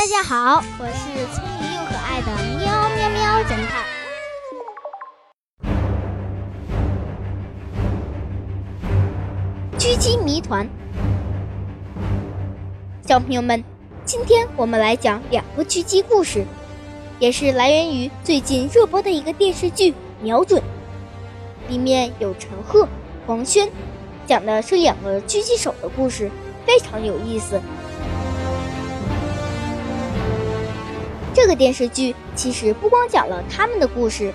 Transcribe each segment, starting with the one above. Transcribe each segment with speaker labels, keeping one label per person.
Speaker 1: 大家好，我是聪明又可爱的喵喵喵侦探。狙击谜团，小朋友们，今天我们来讲两个狙击故事，也是来源于最近热播的一个电视剧《瞄准》，里面有陈赫、黄轩，讲的是两个狙击手的故事，非常有意思。个电视剧其实不光讲了他们的故事，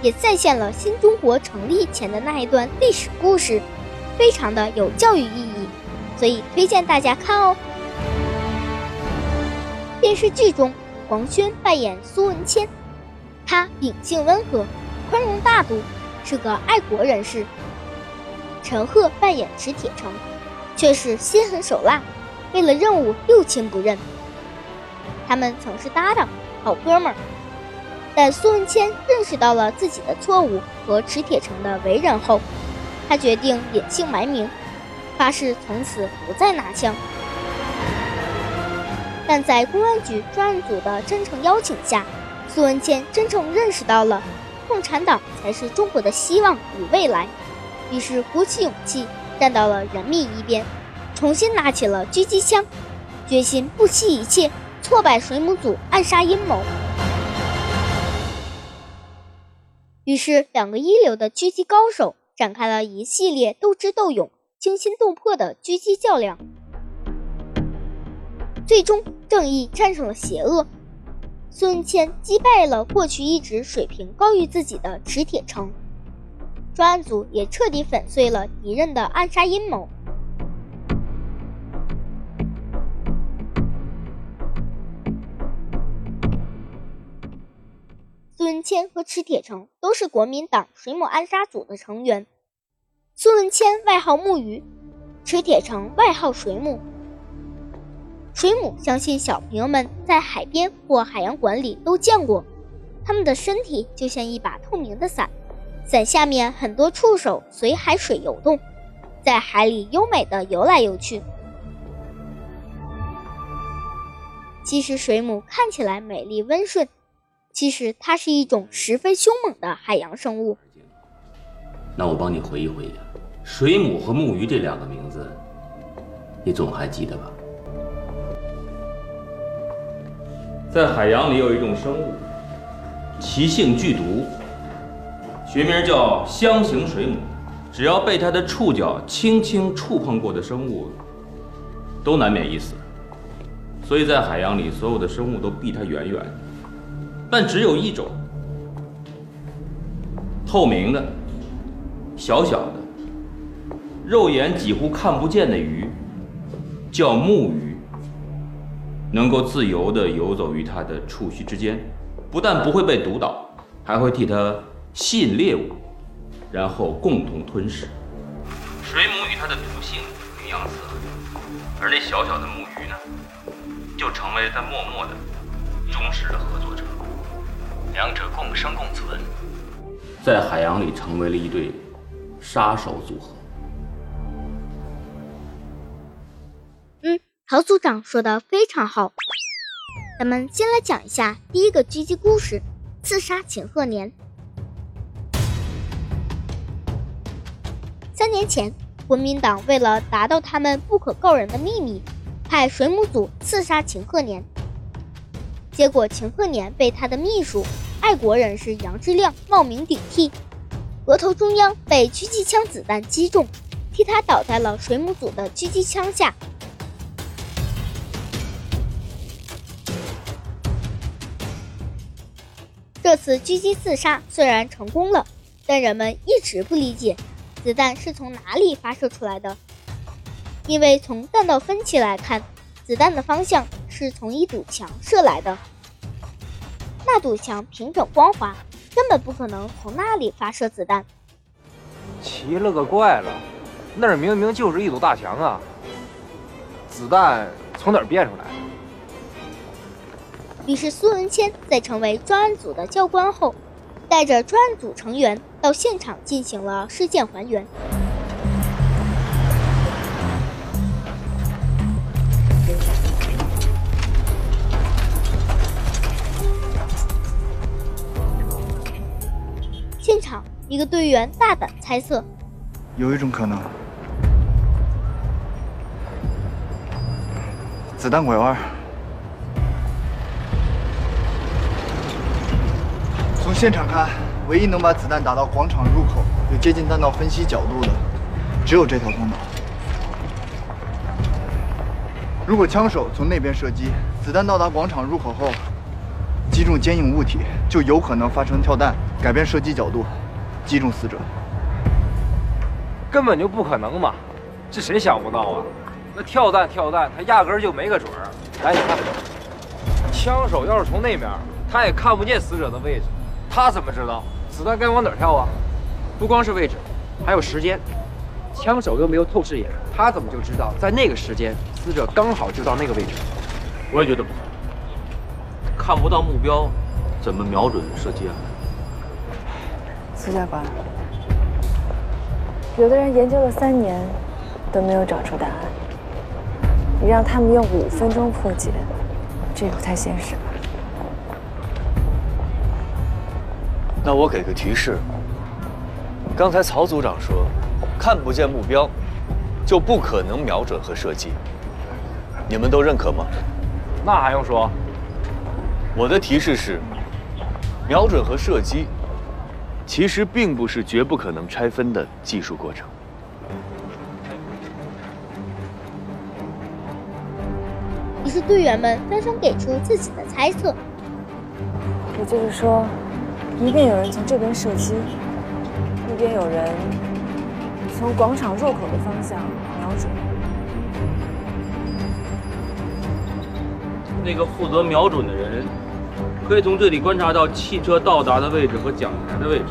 Speaker 1: 也再现了新中国成立前的那一段历史故事，非常的有教育意义，所以推荐大家看哦。电视剧中，黄轩扮演苏文谦，他秉性温和，宽容大度，是个爱国人士；陈赫扮演史铁城，却是心狠手辣，为了任务六亲不认。他们曾是搭档、好哥们儿，但苏文谦认识到了自己的错误和池铁城的为人后，他决定隐姓埋名，发誓从此不再拿枪。但在公安局专案组的真诚邀请下，苏文谦真正认识到了共产党才是中国的希望与未来，于是鼓起勇气站到了人民一边，重新拿起了狙击枪，决心不惜一切。挫败水母组暗杀阴谋，于是两个一流的狙击高手展开了一系列斗智斗勇、惊心动魄的狙击较量。最终，正义战胜了邪恶，孙谦击败了过去一直水平高于自己的池铁成，专案组也彻底粉碎了敌人的暗杀阴谋。文谦和池铁成都是国民党水母暗杀组的成员。苏文谦外号木鱼，池铁成外号水母。水母相信小朋友们在海边或海洋馆里都见过，它们的身体就像一把透明的伞，伞下面很多触手随海水游动，在海里优美的游来游去。其实水母看起来美丽温顺。其实它是一种十分凶猛的海洋生物。
Speaker 2: 那我帮你回忆回忆，水母和木鱼这两个名字，你总还记得吧？在海洋里有一种生物，其性剧毒，学名叫箱形水母。只要被它的触角轻轻触碰过的生物，都难免一死。所以在海洋里，所有的生物都避它远远。但只有一种透明的、小小的、肉眼几乎看不见的鱼，叫木鱼，能够自由地游走于它的触须之间，不但不会被毒倒，还会替它吸引猎物，然后共同吞噬。水母与它的毒性名扬四海，而那小小的木鱼呢，就成为它默默的、忠实的合作者。两者共生共存，在海洋里成为了一对杀手组合。
Speaker 1: 嗯，陶组长说的非常好。咱们先来讲一下第一个狙击故事：刺杀秦鹤年。三年前，国民党为了达到他们不可告人的秘密，派水母组刺杀秦鹤年。结果，秦鹤年被他的秘书。爱国人士杨志亮冒名顶替，额头中央被狙击枪子弹击中，替他倒在了水母组的狙击枪下。这次狙击自杀虽然成功了，但人们一直不理解子弹是从哪里发射出来的，因为从弹道分析来看，子弹的方向是从一堵墙射来的。那堵墙平整光滑，根本不可能从那里发射子弹。
Speaker 3: 奇了个怪了，那儿明明就是一堵大墙啊！子弹从哪儿变出来的？
Speaker 1: 于是苏文谦在成为专案组的教官后，带着专案组成员到现场进行了事件还原。一个队员大胆猜测：
Speaker 4: 有一种可能，子弹拐弯。从现场看，唯一能把子弹打到广场入口又接近弹道分析角度的，只有这条通道。如果枪手从那边射击，子弹到达广场入口后，击中坚硬物体，就有可能发生跳弹，改变射击角度，击中死者。
Speaker 3: 根本就不可能嘛！这谁想不到啊？那跳弹跳弹，他压根儿就没个准儿。来，你看，枪手要是从那面，他也看不见死者的位置。他怎么知道子弹该往哪儿跳啊？
Speaker 5: 不光是位置，还有时间。枪手又没有透视眼，他怎么就知道在那个时间死者刚好就到那个位置？
Speaker 2: 我也觉得不可能。看不到目标，怎么瞄准射击啊？
Speaker 6: 苏教官，有的人研究了三年都没有找出答案，你让他们用五分钟破解，这也不太现实吧。
Speaker 7: 那我给个提示。刚才曹组长说，看不见目标，就不可能瞄准和射击。你们都认可吗？
Speaker 3: 那还用说？
Speaker 7: 我的提示是，瞄准和射击，其实并不是绝不可能拆分的技术过程。
Speaker 1: 于是队员们纷纷给出自己的猜测。
Speaker 6: 也就是说。一边有人从这边射击，一边有人从广场入口的方向瞄准。
Speaker 2: 那个负责瞄准的人，可以从这里观察到汽车到达的位置和讲台的位置。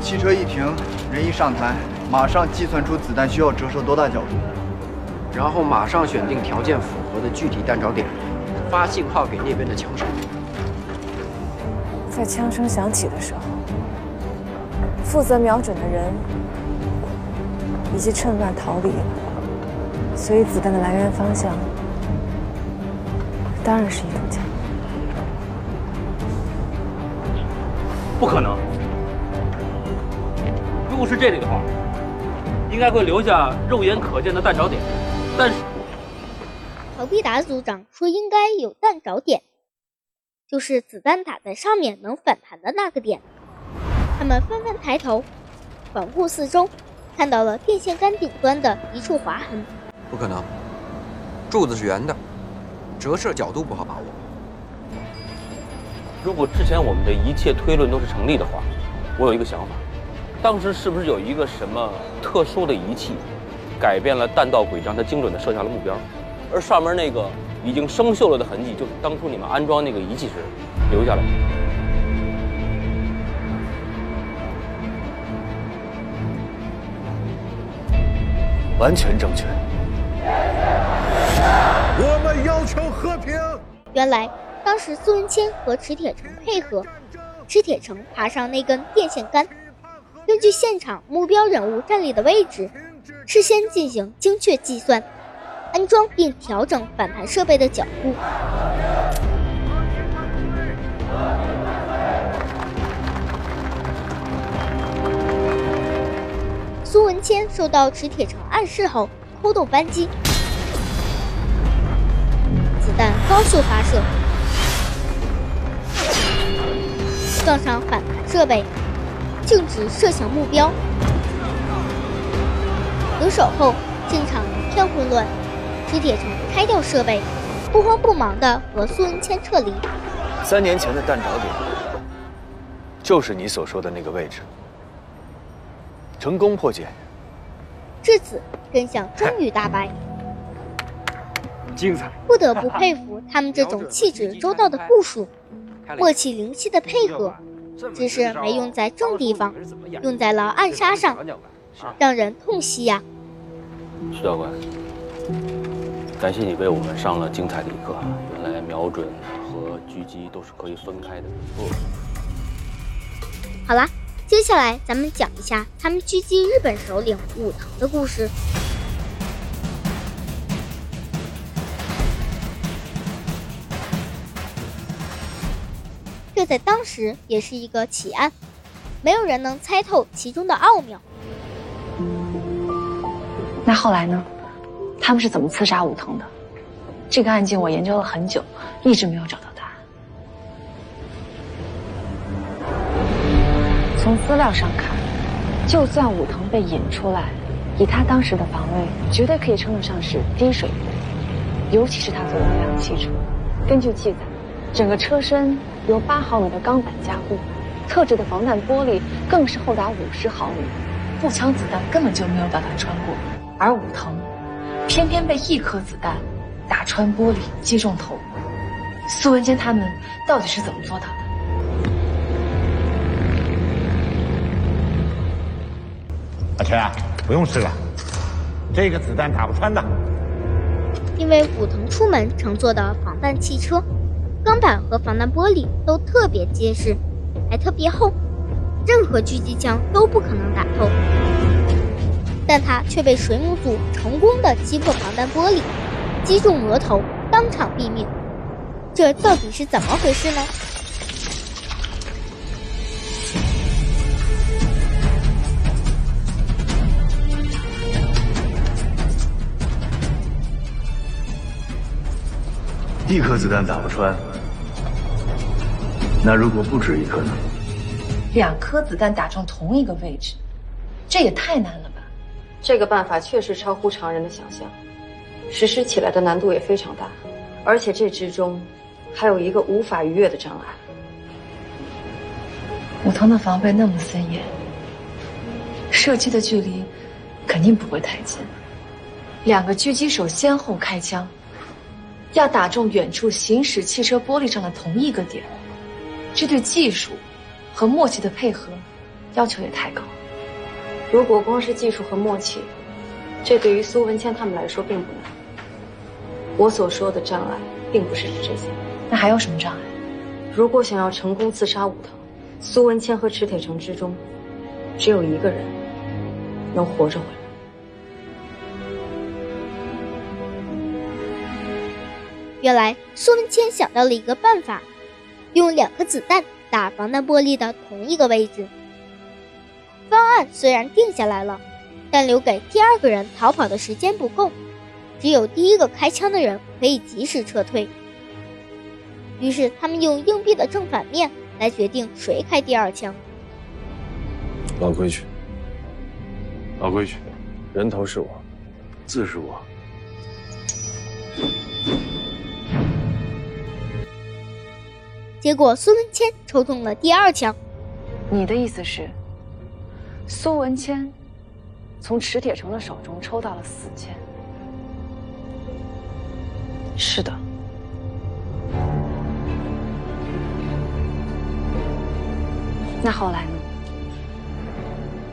Speaker 4: 汽车一停，人一上台，马上计算出子弹需要折射多大角度，
Speaker 5: 然后马上选定条件符合的具体弹着点，发信号给那边的枪手。
Speaker 6: 在枪声响起的时候，负责瞄准的人已经趁乱逃离了，所以子弹的来源方向当然是一堵墙。
Speaker 2: 不可能！如果是这里的话，应该会留下肉眼可见的弹着点，但是
Speaker 1: 逃避达组长说应该有弹着点。就是子弹打在上面能反弹的那个点。他们纷纷抬头，环顾四周，看到了电线杆顶端的一处划痕。
Speaker 5: 不可能，柱子是圆的，折射角度不好把握。
Speaker 2: 如果之前我们的一切推论都是成立的话，我有一个想法：当时是不是有一个什么特殊的仪器，改变了弹道轨迹，让它精准地射向了目标？而上面那个。已经生锈了的痕迹，就是当初你们安装那个仪器时留下来的。
Speaker 7: 完全正确。
Speaker 8: 我们要求和平。
Speaker 1: 原来当时苏文谦和池铁城配合，池铁城爬上那根电线杆，根据现场目标人物站立的位置，事先进行精确计算。安装并调整反弹设备的角度。苏文谦受到池铁城暗示后，扣动扳机，子弹高速发射，撞上反弹设备，径直射向目标。得手后，现场一片混乱。石铁城拆掉设备，不慌不忙地和苏文谦撤离。
Speaker 7: 三年前的弹着点，就是你所说的那个位置。成功破解。
Speaker 1: 至此，真相终于大白。
Speaker 3: 精彩！
Speaker 1: 不得不佩服他们这种气质周到的部署，默契灵犀的配合，只是没用在正地方，用在了暗杀上，让人痛惜呀。
Speaker 2: 徐教官。感谢你为我们上了精彩的一课。原来瞄准和狙击都是可以分开的。不，
Speaker 1: 好啦，接下来咱们讲一下他们狙击日本首领武藤的故事。在当时也是一个奇案。没有人能猜透其中的奥妙。
Speaker 6: 那后来呢？他们是怎么刺杀武藤的？这个案件我研究了很久，一直没有找到答案。从资料上看，就算武藤被引出来，以他当时的防卫，绝对可以称得上是低水平。尤其是他坐的那辆汽车，根据记载，整个车身由八毫米的钢板加固，特制的防弹玻璃更是厚达五十毫米，步枪子弹根本就没有把它穿过。而武藤，偏偏被一颗子弹打穿玻璃，击中头。苏文坚他们到底是怎么做到的？
Speaker 8: 阿全啊，不用试了，这个子弹打不穿的。
Speaker 1: 因为武藤出门乘坐的防弹汽车，钢板和防弹玻璃都特别结实，还特别厚，任何狙击枪都不可能打透。但他却被水母组成功的击破防弹玻璃，击中额头，当场毙命。这到底是怎么回事呢？
Speaker 7: 一颗子弹打不穿，那如果不止一颗呢？
Speaker 6: 两颗子弹打中同一个位置，这也太难了吧！
Speaker 9: 这个办法确实超乎常人的想象，实施起来的难度也非常大，而且这之中还有一个无法逾越的障碍。
Speaker 6: 武藤的防备那么森严，射击的距离肯定不会太近。两个狙击手先后开枪，要打中远处行驶汽车玻璃上的同一个点，这对技术和默契的配合要求也太高。
Speaker 9: 如果光是技术和默契，这对于苏文谦他们来说并不难。我所说的障碍，并不是指这些。
Speaker 6: 那还有什么障碍？
Speaker 9: 如果想要成功刺杀武藤，苏文谦和池铁城之中，只有一个人能活着回来。
Speaker 1: 原来苏文谦想到了一个办法，用两颗子弹打防弹玻璃的同一个位置。方案虽然定下来了，但留给第二个人逃跑的时间不够，只有第一个开枪的人可以及时撤退。于是他们用硬币的正反面来决定谁开第二枪。
Speaker 7: 老规矩，老规矩，人头是我，字是我。
Speaker 1: 结果苏文谦抽中了第二枪。
Speaker 6: 你的意思是，苏文谦从池铁城的手中抽到了死签？是的。那后来呢？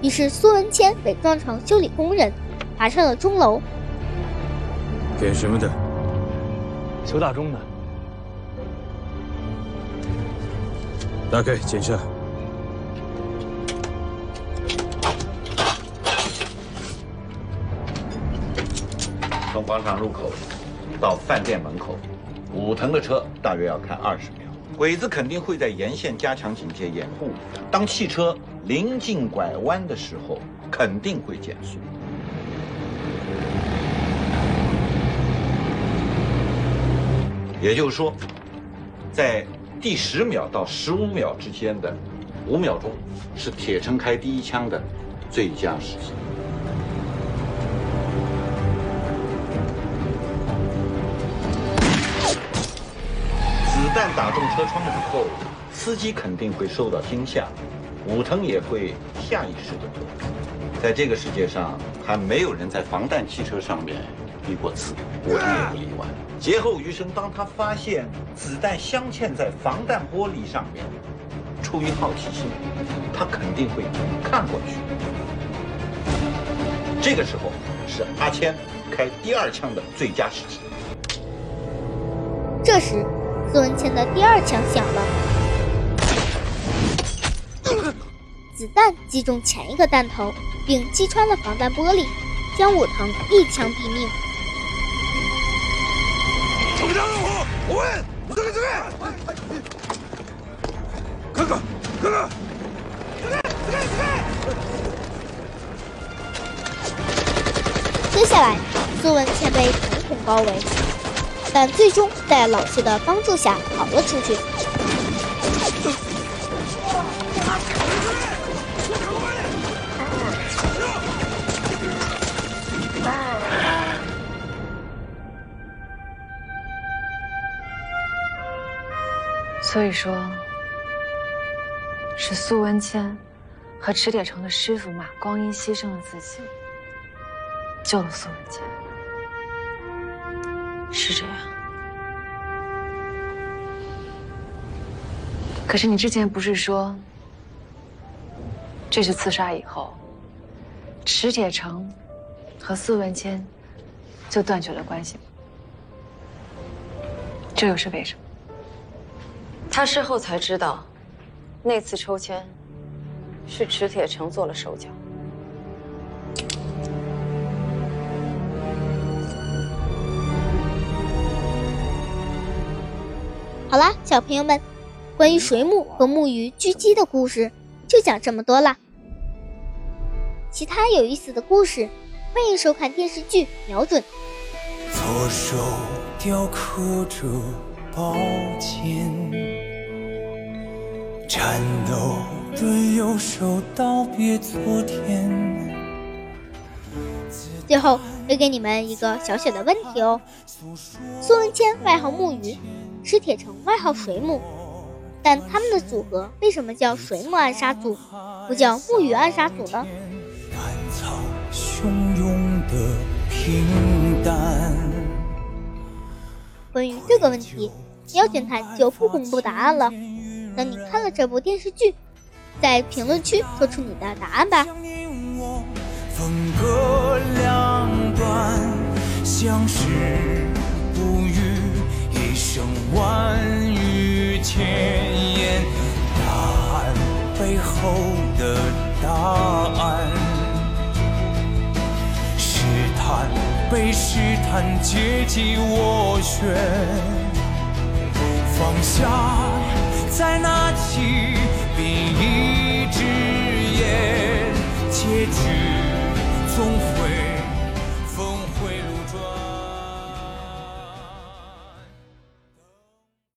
Speaker 1: 于是苏文谦伪装成修理工人，爬上了钟楼。
Speaker 10: 点什么的？
Speaker 7: 修大钟的。
Speaker 10: 打开，检查。
Speaker 11: 从广场入口到饭店门口，武藤的车大约要开二十秒。鬼子肯定会在沿线加强警戒掩护。当汽车临近拐弯的时候，肯定会减速。也就是说，在第十秒到十五秒之间的五秒钟，是铁城开第一枪的最佳时机。子弹打中车窗以后，司机肯定会受到惊吓，武藤也会下意识的躲。在这个世界上，还没有人在防弹汽车上面遇过刺，我也不例外。劫后余生，当他发现子弹镶嵌在防弹玻璃上面，出于好奇心，他肯定会看过去。这个时候是阿谦开第二枪的最佳时机。
Speaker 1: 这时，孙文谦的第二枪响了，子弹击中前一个弹头，并击穿了防弹玻璃，将武藤一枪毙命。
Speaker 8: 怎么着？我问，这。接下来，
Speaker 1: 苏文却被统统包围，但最终在老师的帮助下逃了出去。
Speaker 6: 所以说，是苏文谦和池铁城的师傅马光英牺牲了自己，救了苏文谦，是这样。可是你之前不是说，这次刺杀以后，池铁城和苏文谦就断绝了关系吗？这又是为什么？
Speaker 9: 他事后才知道，那次抽签是池铁城做了手脚。
Speaker 1: 好啦，小朋友们，关于水母和木鱼狙击的故事就讲这么多啦。其他有意思的故事，欢迎收看电视剧《瞄准》。
Speaker 12: 左手雕刻着宝剑，颤抖的右手道别昨天。
Speaker 1: 最后，留给你们一个小小的问题哦：苏文谦外号木鱼，史铁城外号水母，但他们的组合为什么叫水母暗杀组，不叫木鱼暗杀组呢？
Speaker 12: 汹涌的平淡。
Speaker 1: 关于这个问题，喵侦探就不公布答案了。等你看了这部电视剧，在评论区说出你的答案吧。
Speaker 12: 分隔两端，相识不语，一生万语千言。答案背后的答案，试探被试探，阶级斡旋，放下，在那起病一只眼结局总会